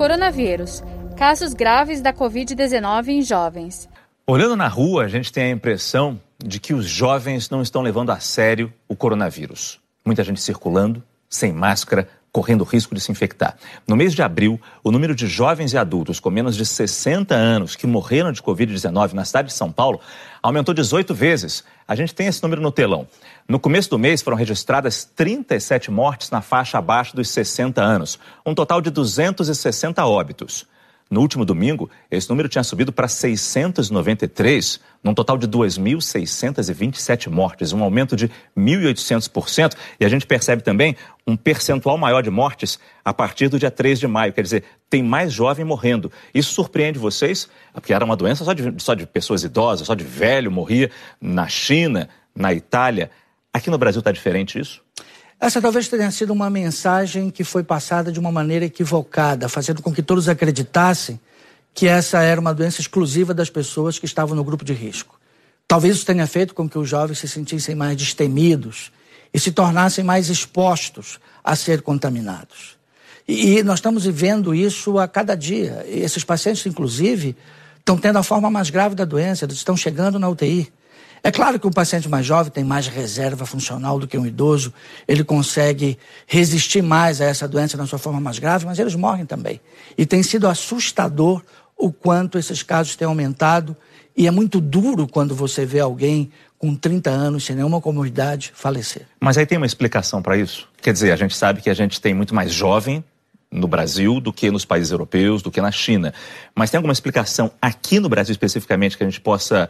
Coronavírus. Casos graves da Covid-19 em jovens. Olhando na rua, a gente tem a impressão de que os jovens não estão levando a sério o coronavírus. Muita gente circulando, sem máscara, correndo risco de se infectar. No mês de abril, o número de jovens e adultos com menos de 60 anos que morreram de Covid-19 na cidade de São Paulo aumentou 18 vezes. A gente tem esse número no telão. No começo do mês foram registradas 37 mortes na faixa abaixo dos 60 anos, um total de 260 óbitos. No último domingo, esse número tinha subido para 693, num total de 2.627 mortes, um aumento de 1.800%. E a gente percebe também um percentual maior de mortes a partir do dia 3 de maio. Quer dizer, tem mais jovem morrendo. Isso surpreende vocês? Porque era uma doença só de, só de pessoas idosas, só de velho morria na China, na Itália. Aqui no Brasil está diferente isso? Essa talvez tenha sido uma mensagem que foi passada de uma maneira equivocada, fazendo com que todos acreditassem que essa era uma doença exclusiva das pessoas que estavam no grupo de risco. Talvez isso tenha feito com que os jovens se sentissem mais destemidos e se tornassem mais expostos a ser contaminados. E, nós estamos vivendo isso a cada dia. Esses pacientes, inclusive, estão tendo a forma mais grave da doença, eles estão chegando na UTI. É claro que um paciente mais jovem tem mais reserva funcional do que um idoso, ele consegue resistir mais a essa doença na sua forma mais grave, mas eles morrem também. E tem sido assustador o quanto esses casos têm aumentado, e é muito duro quando você vê alguém com 30 anos, sem nenhuma comorbidade, falecer. Mas aí tem uma explicação para isso? Quer dizer, a gente sabe que a gente tem muito mais jovem no Brasil do que nos países europeus, do que na China. Mas tem alguma explicação aqui no Brasil especificamente que a gente possa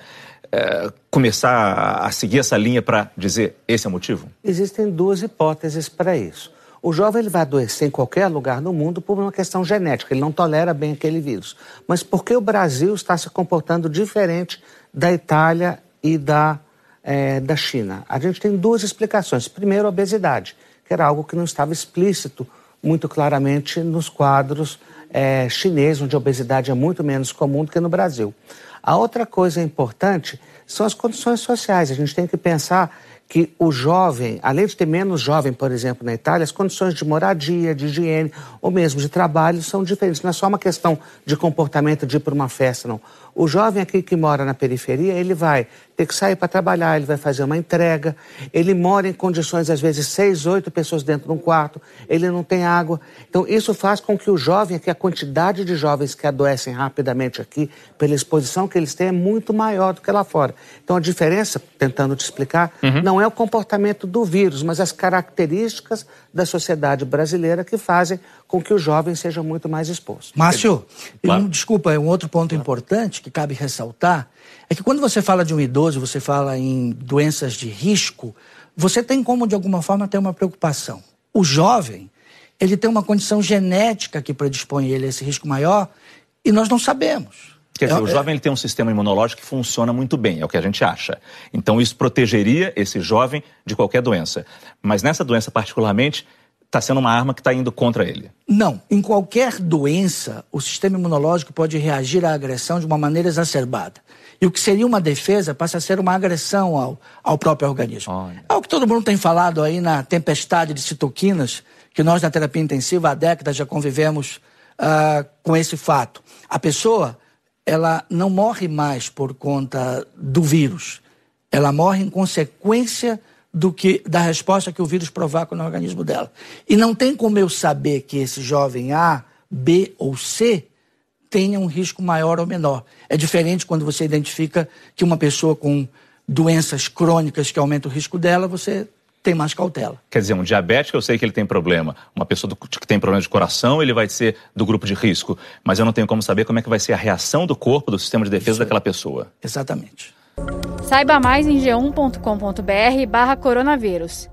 é, começar a seguir essa linha para dizer esse é o motivo? Existem duas hipóteses para isso. O jovem ele vai adoecer em qualquer lugar no mundo por uma questão genética, ele não tolera bem aquele vírus. Mas por que o Brasil está se comportando diferente da Itália e da, é, da China? A gente tem duas explicações. Primeiro, a obesidade, que era algo que não estava explícito muito claramente nos quadros é, chineses, onde a obesidade é muito menos comum do que no Brasil. A outra coisa importante são as condições sociais. A gente tem que pensar que o jovem, além de ter menos jovem, por exemplo, na Itália, as condições de moradia, de higiene ou mesmo de trabalho são diferentes. Não é só uma questão de comportamento de ir para uma festa, não. O jovem aqui que mora na periferia, ele vai ter que sair para trabalhar, ele vai fazer uma entrega, ele mora em condições, às vezes, seis, oito pessoas dentro de um quarto, ele não tem água. Então, isso faz com que o jovem, que a quantidade de jovens que adoecem rapidamente aqui, pela exposição que eles têm, é muito maior do que lá fora. Então, a diferença, tentando te explicar, uhum. não é o comportamento do vírus, mas as características da sociedade brasileira que fazem com que o jovem seja muito mais exposto. Márcio, claro. um, desculpa, um outro ponto claro. importante que cabe ressaltar é que quando você fala de um idoso, você fala em doenças de risco, você tem como, de alguma forma, ter uma preocupação. O jovem, ele tem uma condição genética que predispõe ele a esse risco maior e nós não sabemos. Quer dizer, é, o jovem ele tem um sistema imunológico que funciona muito bem, é o que a gente acha. Então, isso protegeria esse jovem de qualquer doença. Mas nessa doença, particularmente, está sendo uma arma que está indo contra ele. Não. Em qualquer doença, o sistema imunológico pode reagir à agressão de uma maneira exacerbada. E o que seria uma defesa passa a ser uma agressão ao, ao próprio organismo. Olha. É o que todo mundo tem falado aí na tempestade de citoquinas, que nós na terapia intensiva há décadas já convivemos uh, com esse fato. A pessoa, ela não morre mais por conta do vírus. Ela morre em consequência do que da resposta que o vírus provoca no organismo dela. E não tem como eu saber que esse jovem A, B ou C tenha um risco maior ou menor. É diferente quando você identifica que uma pessoa com doenças crônicas que aumentam o risco dela, você tem mais cautela. Quer dizer, um diabético eu sei que ele tem problema. Uma pessoa do, que tem problema de coração, ele vai ser do grupo de risco. Mas eu não tenho como saber como é que vai ser a reação do corpo, do sistema de defesa Isso daquela pessoa. Exatamente. Saiba mais em g1.com.br barra coronavírus.